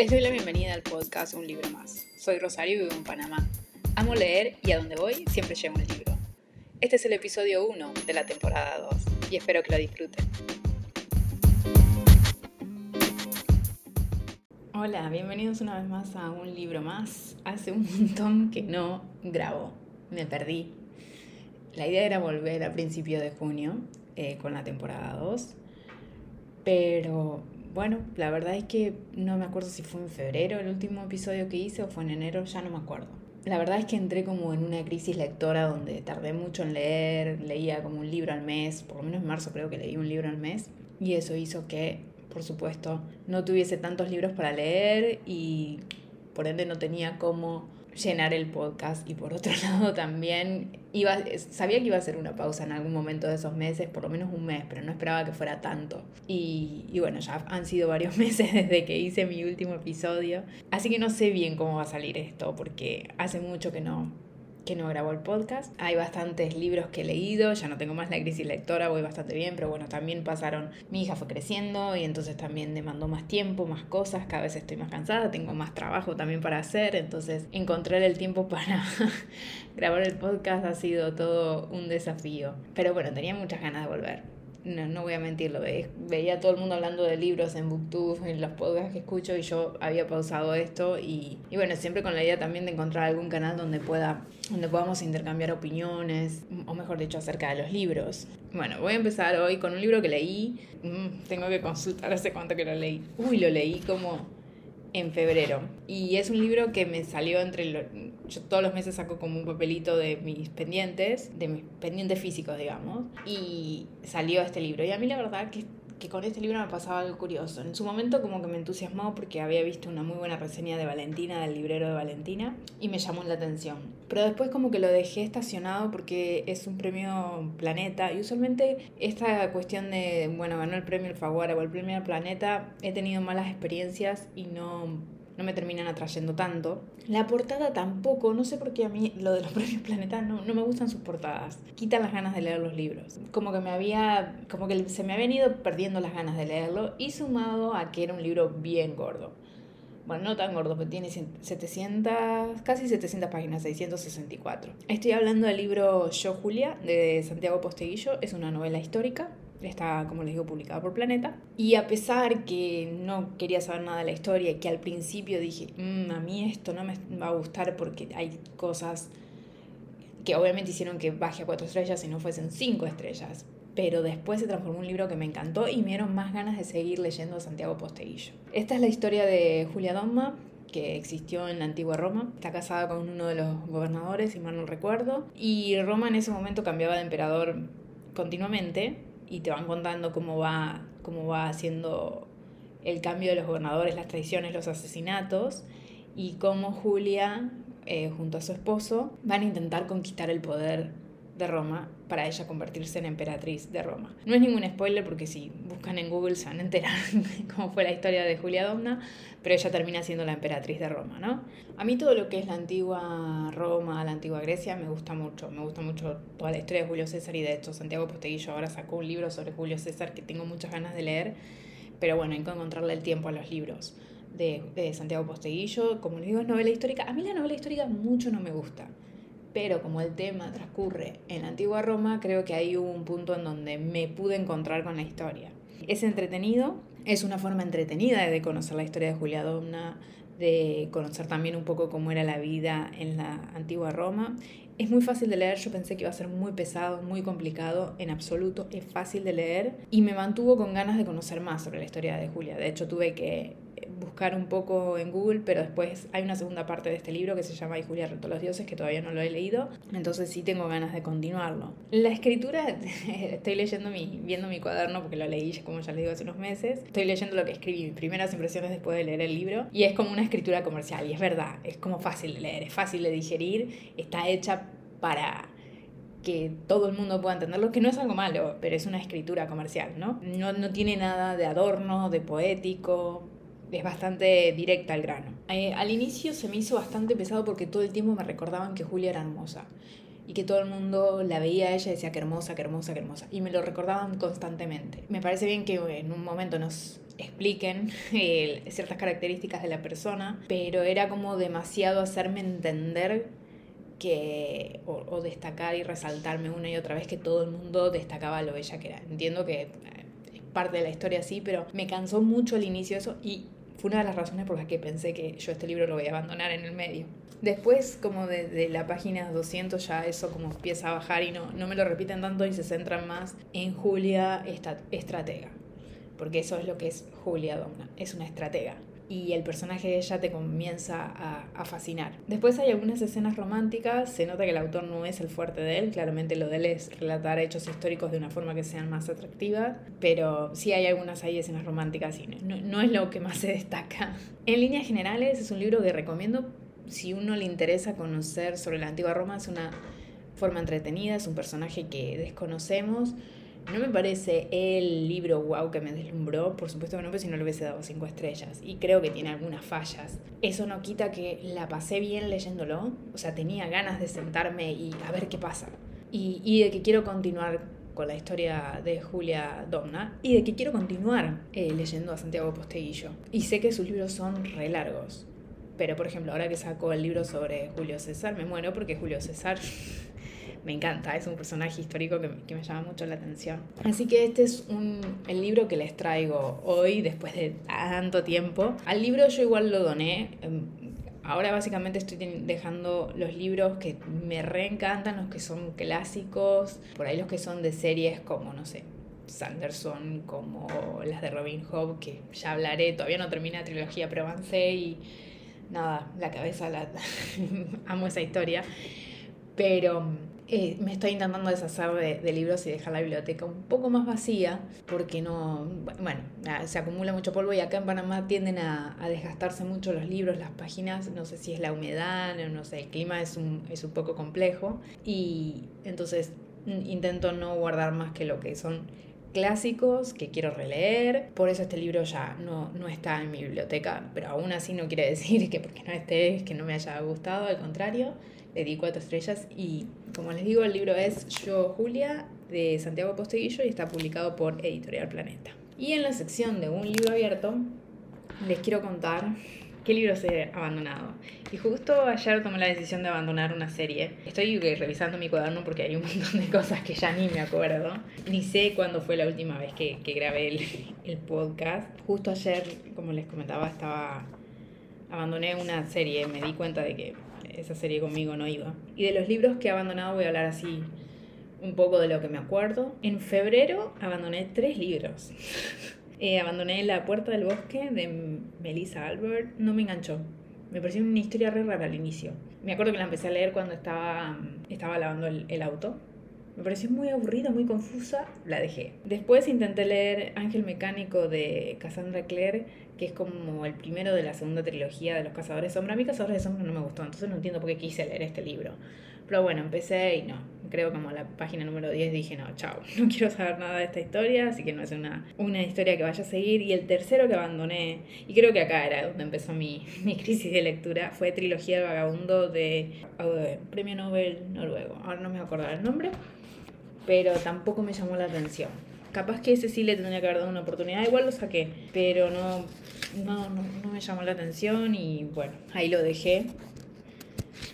Les doy la bienvenida al podcast Un libro más. Soy Rosario y vivo en Panamá. Amo leer y a donde voy siempre llevo un libro. Este es el episodio 1 de la temporada 2 y espero que lo disfruten. Hola, bienvenidos una vez más a Un libro más. Hace un montón que no grabo, me perdí. La idea era volver a principio de junio eh, con la temporada 2, pero bueno, la verdad es que no me acuerdo si fue en febrero el último episodio que hice o fue en enero, ya no me acuerdo. La verdad es que entré como en una crisis lectora donde tardé mucho en leer, leía como un libro al mes, por lo menos en marzo creo que leí un libro al mes, y eso hizo que, por supuesto, no tuviese tantos libros para leer y por ende no tenía como llenar el podcast y por otro lado también iba, sabía que iba a ser una pausa en algún momento de esos meses, por lo menos un mes, pero no esperaba que fuera tanto. Y, y bueno, ya han sido varios meses desde que hice mi último episodio, así que no sé bien cómo va a salir esto, porque hace mucho que no, que no grabo el podcast. Hay bastantes libros que he leído, ya no tengo más la crisis lectora, voy bastante bien, pero bueno, también pasaron, mi hija fue creciendo y entonces también demandó más tiempo, más cosas, cada vez estoy más cansada, tengo más trabajo también para hacer, entonces encontrar el tiempo para grabar el podcast ha sido todo un desafío. Pero bueno, tenía muchas ganas de volver no, no voy a mentirlo, veía a todo el mundo hablando de libros en Booktube, en los podcasts que escucho y yo había pausado esto y, y, bueno, siempre con la idea también de encontrar algún canal donde pueda donde podamos intercambiar opiniones, o mejor dicho, acerca de los libros. Bueno, voy a empezar hoy con un libro que leí, mm, tengo que consultar hace cuánto que lo leí. Uy, lo leí como en febrero. Y es un libro que me salió entre. Yo todos los meses saco como un papelito de mis pendientes, de mis pendientes físicos, digamos. Y salió este libro. Y a mí la verdad que que con este libro me pasaba algo curioso. En su momento como que me entusiasmó porque había visto una muy buena reseña de Valentina, del librero de Valentina, y me llamó la atención. Pero después como que lo dejé estacionado porque es un premio Planeta, y usualmente esta cuestión de, bueno, ganó el premio Alfaguara o el premio Planeta, he tenido malas experiencias y no no me terminan atrayendo tanto. La portada tampoco, no sé por qué a mí lo de los premios Planeta no, no me gustan sus portadas. Quitan las ganas de leer los libros. Como que me había, como que se me habían ido perdiendo las ganas de leerlo y sumado a que era un libro bien gordo. Bueno, no tan gordo, pero tiene 700, casi 700 páginas, 664. Estoy hablando del libro Yo Julia de Santiago Posteguillo, es una novela histórica Está, como les digo, publicada por Planeta. Y a pesar que no quería saber nada de la historia, que al principio dije, mm, a mí esto no me va a gustar porque hay cosas que obviamente hicieron que baje a cuatro estrellas y no fuesen cinco estrellas. Pero después se transformó en un libro que me encantó y me dieron más ganas de seguir leyendo a Santiago Posteguillo. Esta es la historia de Julia Domma, que existió en la antigua Roma. Está casada con uno de los gobernadores, si mal no recuerdo. Y Roma en ese momento cambiaba de emperador continuamente y te van contando cómo va, cómo va haciendo el cambio de los gobernadores, las traiciones, los asesinatos y cómo Julia, eh, junto a su esposo, van a intentar conquistar el poder de Roma para ella convertirse en emperatriz de Roma. No es ningún spoiler porque si buscan en Google se van a enterar cómo fue la historia de Julia Domna, pero ella termina siendo la emperatriz de Roma, ¿no? A mí todo lo que es la antigua Roma, la antigua Grecia, me gusta mucho. Me gusta mucho toda la historia de Julio César y de hecho Santiago Posteguillo ahora sacó un libro sobre Julio César que tengo muchas ganas de leer, pero bueno, hay que encontrarle el tiempo a los libros. De, Santiago Posteguillo, como les digo, es novela histórica. A mí la novela histórica mucho no me gusta pero como el tema transcurre en la antigua Roma, creo que ahí hubo un punto en donde me pude encontrar con la historia. Es entretenido, es una forma entretenida de conocer la historia de Julia Domna, de conocer también un poco cómo era la vida en la antigua Roma. Es muy fácil de leer, yo pensé que iba a ser muy pesado, muy complicado, en absoluto es fácil de leer y me mantuvo con ganas de conocer más sobre la historia de Julia. De hecho tuve que buscar un poco en Google, pero después hay una segunda parte de este libro que se llama Y Julia retó los dioses, que todavía no lo he leído, entonces sí tengo ganas de continuarlo. La escritura, estoy leyendo mi, viendo mi cuaderno porque lo leí, como ya les digo, hace unos meses, estoy leyendo lo que escribí, mis primeras impresiones después de leer el libro, y es como una escritura comercial, y es verdad, es como fácil de leer, es fácil de digerir, está hecha para que todo el mundo pueda entenderlo, que no es algo malo, pero es una escritura comercial, ¿no? No, no tiene nada de adorno, de poético, es bastante directa al grano. Eh, al inicio se me hizo bastante pesado porque todo el tiempo me recordaban que Julia era hermosa. y que todo el mundo la veía a ella y decía que hermosa, que hermosa, que hermosa. Y me lo recordaban constantemente. Me parece bien que en un momento nos expliquen eh, ciertas características de la persona, pero era como demasiado hacerme entender que, o, destacar y resaltarme una y otra vez que todo el mundo destacaba lo bella que era. Entiendo que es parte de la historia así, pero me cansó mucho el inicio eso y fue una de las razones por las que pensé que yo este libro lo voy a abandonar en el medio. Después, como desde la página 200 ya eso como empieza a bajar y no, no me lo repiten tanto y se centran más en Julia, esta estratega. Porque eso es lo que es Julia Domna, es una estratega y el personaje de ella te comienza a, a, fascinar. Después hay algunas escenas románticas, se nota que el autor no es el fuerte de él, claramente lo de él es relatar hechos históricos de una forma que sean más atractivas, pero sí hay algunas ahí escenas románticas y no, no es lo que más se destaca. En líneas generales es un libro que recomiendo si uno le interesa conocer sobre la antigua Roma, es una forma entretenida, es un personaje que desconocemos no me parece el libro wow que me deslumbró, por supuesto que no, pero si no le hubiese dado cinco estrellas. Y creo que tiene algunas fallas. Eso no quita que la pasé bien leyéndolo. O sea, tenía ganas de sentarme y a ver qué pasa. Y, y de que quiero continuar con la historia de Julia Domna y de que quiero continuar eh, leyendo a Santiago Posteguillo. Y sé que sus libros son re largos. Pero, por ejemplo, ahora que sacó el libro sobre Julio César, me muero porque Julio César me encanta, es un personaje histórico que, que, me llama mucho la atención. Así que este es un, el libro que les traigo hoy, después de tanto tiempo. Al libro yo igual lo doné. Em, ahora básicamente estoy dejando los libros que me reencantan, los que son clásicos, por ahí los que son de series como, no sé, Sanderson, como las de Robin Hood, que ya hablaré, todavía no termina la trilogía, pero avancé y nada, la cabeza la amo esa historia. Pero eh, me estoy intentando deshacer de, libros y dejar la biblioteca un poco más vacía porque no, bueno, se acumula mucho polvo y acá en Panamá tienden a, desgastarse mucho los libros, las páginas, no sé si es la humedad, no sé, el clima es un, es un poco complejo y entonces intento no guardar más que lo que son clásicos que quiero releer. Por eso este libro ya no, no está en mi biblioteca, pero aún así no quiere decir que porque no esté es que no me haya gustado, al contrario le di cuatro estrellas y como les digo, el libro es Yo Julia de Santiago Posteguillo y está publicado por Editorial Planeta. Y en la sección de un libro abierto les quiero contar qué libros he abandonado. Y justo ayer tomé la decisión de abandonar una serie. Estoy revisando mi cuaderno porque hay un montón de cosas que ya ni me acuerdo. Ni sé cuándo fue la última vez que, que grabé el, el podcast. Justo ayer, como les comentaba, estaba abandoné una serie. Me di cuenta de que esa serie conmigo no iba. Y de los libros que he abandonado voy a hablar así un poco de lo que me acuerdo. En febrero abandoné tres libros. Eh, abandoné La Puerta del Bosque de Melissa Albert. No me enganchó. Me pareció una historia re rara al inicio. Me acuerdo que la empecé a leer cuando estaba, estaba lavando el, el auto. Me pareció muy aburrida, muy confusa, la dejé. Después intenté leer Ángel Mecánico de Cassandra Clare, que es como el primero de la segunda trilogía de los Cazadores de Sombra. A mí Cazadores de Sombra no me gustó, entonces no entiendo por qué quise leer este libro. Pero bueno, empecé y no, creo como la página número 10 dije, no, chao, no quiero saber nada de esta historia, así que no es una, una historia que vaya a seguir. Y el tercero que abandoné, y creo que acá era donde empezó mi, mi crisis de lectura, fue Trilogía del Vagabundo de, de Premio Nobel noruego. Ahora no me acuerdo el nombre, pero tampoco me llamó la atención. Capaz que ese sí le tendría que haber dado una oportunidad, igual lo saqué, pero no, no, no, me llamó la atención y bueno, ahí lo dejé.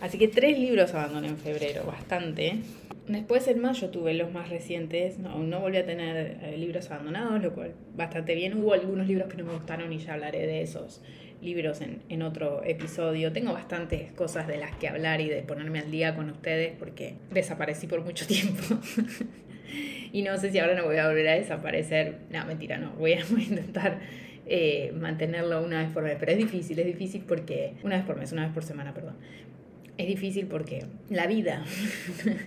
Así que tres libros abandoné en febrero, bastante. Después en mayo tuve los más recientes, no, no volví a tener eh, libros abandonados, lo cual bastante bien. Hubo algunos libros que no me gustaron y ya hablaré de esos libros en, en otro episodio. Tengo bastantes cosas de las que hablar y de ponerme al día con ustedes porque desaparecí por mucho tiempo. y no sé si ahora no voy a volver a desaparecer. No, mentira, no. Voy a, intentar eh, mantenerlo una vez por mes. Pero es difícil, es difícil porque. Una vez por mes, una vez por semana, perdón. Es difícil porque la vida,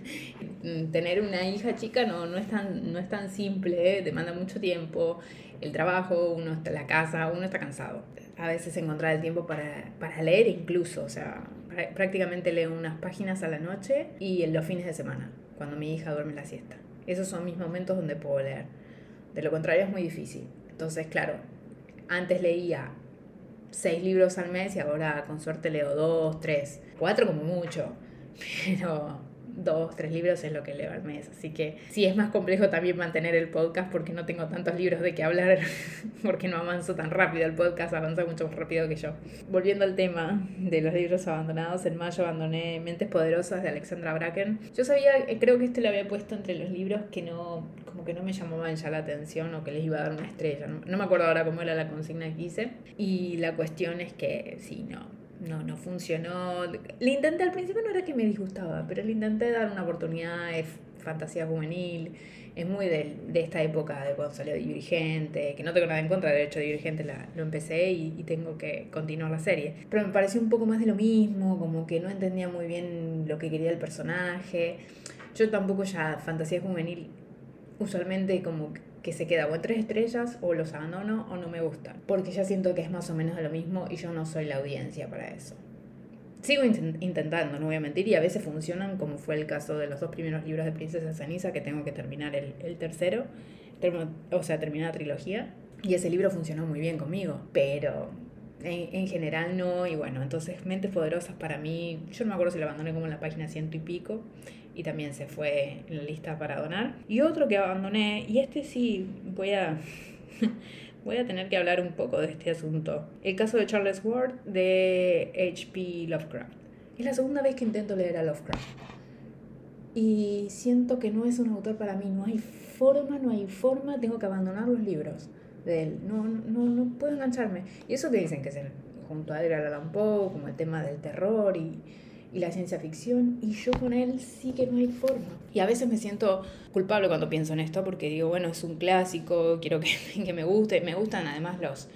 tener una hija chica no, no, es, tan, no es tan simple, demanda mucho tiempo, el trabajo, uno está la casa, uno está cansado. A veces encontrar el tiempo para, para leer incluso, o sea, prácticamente leo unas páginas a la noche y en los fines de semana, cuando mi hija duerme la siesta. Esos son mis momentos donde puedo leer. De lo contrario es muy difícil. Entonces, claro, antes leía seis libros al mes y ahora con suerte leo dos, tres, cuatro como mucho. Pero dos, tres libros es lo que leo al mes. Así que sí, es más complejo también mantener el podcast porque no tengo tantos libros de qué hablar, porque no avanzo tan rápido. El podcast avanza mucho más rápido que yo. Volviendo al tema de los libros abandonados, en mayo abandoné Mentes Poderosas de Alexandra Bracken. Yo sabía, eh, creo que este lo había puesto entre los libros que no, como que no me llamaban ya la atención o que les iba a dar una estrella. No, no me acuerdo ahora cómo era la consigna que hice. Y la cuestión es que sí, no, no, no funcionó. Le intenté al principio, no era que me disgustaba, pero le intenté dar una oportunidad, es fantasía juvenil, es muy de, de esta época de cuando salió Divergente, que no tengo nada en contra, de hecho Divergente la, lo empecé y, y, tengo que continuar la serie. Pero me pareció un poco más de lo mismo, como que no entendía muy bien lo que quería el personaje. Yo tampoco ya fantasía juvenil, usualmente como que se queda o tres estrellas o los abandono o no me gusta. Porque ya siento que es más o menos lo mismo y yo no soy la audiencia para eso. Sigo intentando, no voy a mentir, y a veces funcionan, como fue el caso de los dos primeros libros de Princesa Ceniza, que tengo que terminar el, el tercero, o sea, terminar la trilogía. Y ese libro funcionó muy bien conmigo, pero en, en, general no. Y bueno, entonces Mentes Poderosas para mí, yo no me acuerdo si lo abandoné como en la página ciento y pico, y también se fue en la lista para donar. Y otro que abandoné, y este sí voy a, voy a tener que hablar un poco de este asunto. El caso de Charles Ward de H.P. Lovecraft. Es la segunda vez que intento leer a Lovecraft. Y siento que no es un autor para mí, no hay forma, no hay forma, tengo que abandonar los libros de él, no, no, no puedo engancharme. Y eso que dicen que es el, junto a Edgar Allan Poe, como el tema del terror y y la ciencia ficción y yo con él sí que no hay forma. Y a veces me siento culpable cuando pienso en esto porque digo, bueno, es un clásico, quiero que, que me guste, me gustan además los,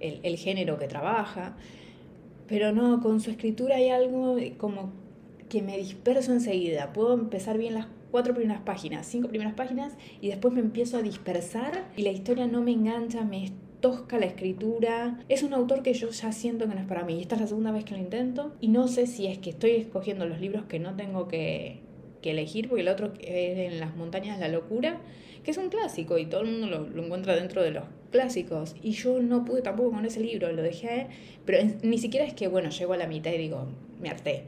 el, el, género que trabaja, pero no, con su escritura hay algo como que me disperso enseguida, puedo empezar bien las cuatro primeras páginas, cinco primeras páginas y después me empiezo a dispersar y la historia no me engancha, me tosca la escritura. Es un autor que yo ya siento que no es para mí. Esta es la segunda vez que lo intento y no sé si es que estoy escogiendo los libros que no tengo que, que elegir, porque el otro es En las montañas la locura, que es un clásico y todo el mundo lo, encuentra dentro de los clásicos. Y yo no pude tampoco con ese libro, lo dejé, pero ni siquiera es que, bueno, llego a la mitad y digo, me harté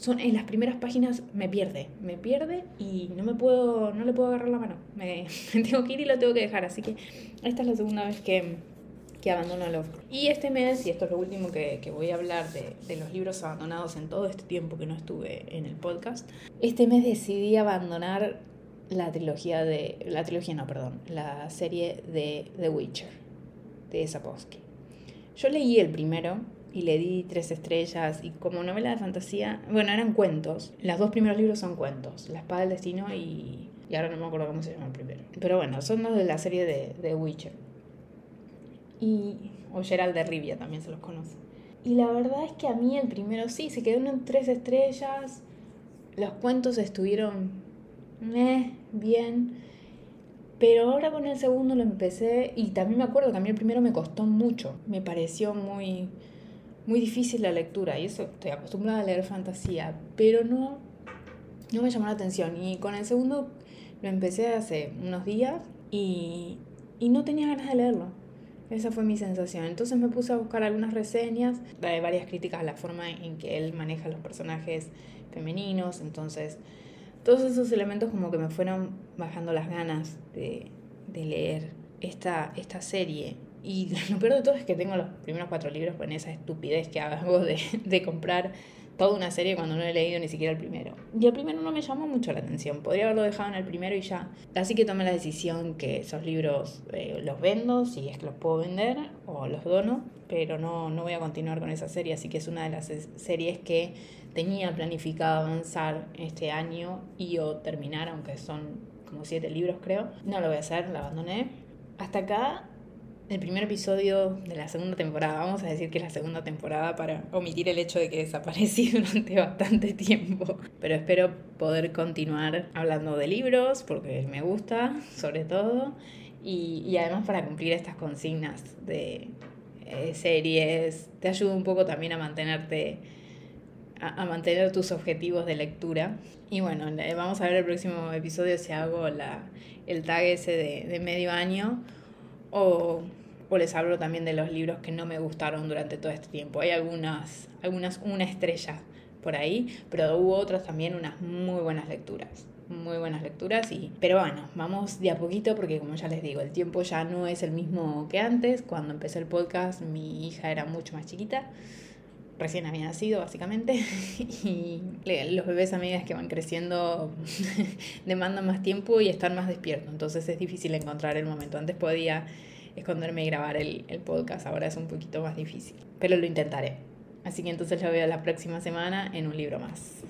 son en las primeras páginas me pierde, me pierde y no me puedo, no le puedo agarrar la mano. Me, me, tengo que ir y lo tengo que dejar. Así que esta es la segunda vez que, que abandono Lovecraft. Y este mes, y esto es lo último que, que voy a hablar de, de, los libros abandonados en todo este tiempo que no estuve en el podcast, este mes decidí abandonar la trilogía de, la trilogía no, perdón, la serie de The Witcher, de Sapowski. Yo leí el primero, y le di tres estrellas y como novela de fantasía, bueno, eran cuentos. Los dos primeros libros son cuentos, La espada del destino y, y ahora no me acuerdo cómo se llama el primero. Pero bueno, son los de la serie de, de Witcher. Y, o Gerald de Rivia también se los conoce. Y la verdad es que a mí el primero sí, se quedó en tres estrellas. Los cuentos estuvieron eh, bien. Pero ahora con el segundo lo empecé y también me acuerdo que a mí el primero me costó mucho. Me pareció muy muy difícil la lectura y eso estoy acostumbrada a leer fantasía, pero no, no me llamó la atención. Y con el segundo lo empecé hace unos días y, y no tenía ganas de leerlo. Esa fue mi sensación. Entonces me puse a buscar algunas reseñas, hay varias críticas a la forma en que él maneja los personajes femeninos. Entonces, todos esos elementos como que me fueron bajando las ganas de, de leer esta, esta serie. Y lo peor de todo es que tengo los primeros cuatro libros con esa estupidez que hago de, de comprar toda una serie cuando no he leído ni siquiera el primero. Y el primero no me llamó mucho la atención, podría haberlo dejado en el primero y ya. Así que tomé la decisión que esos libros eh, los vendo, si es que los puedo vender, o los dono, pero no, no voy a continuar con esa serie, así que es una de las series que tenía planificado avanzar este año y o terminar, aunque son como siete libros creo. No lo voy a hacer, la abandoné. Hasta acá el primer episodio de la segunda temporada. Vamos a decir que es la segunda temporada para omitir el hecho de que desaparecí durante bastante tiempo. Pero espero poder continuar hablando de libros, porque me gusta, sobre todo. Y, y además para cumplir estas consignas de eh, series, te ayuda un poco también a mantenerte, a, mantener tus objetivos de lectura. Y bueno, vamos a ver el próximo episodio si hago la, el tag ese de, de medio año o o les hablo también de los libros que no me gustaron durante todo este tiempo. Hay algunas, algunas una estrella por ahí, pero hubo otras también unas muy buenas lecturas muy buenas lecturas y pero bueno vamos de a poquito porque como ya les digo el tiempo ya no es el mismo que antes cuando empecé el podcast mi hija era mucho más chiquita recién había nacido básicamente y los bebés a medida que van creciendo demandan más tiempo y están más despiertos, entonces es difícil encontrar el momento. Antes podía esconderme y grabar el, el podcast, ahora es un poquito más difícil, pero lo intentaré. Así que entonces lo veo la próxima semana en un libro más.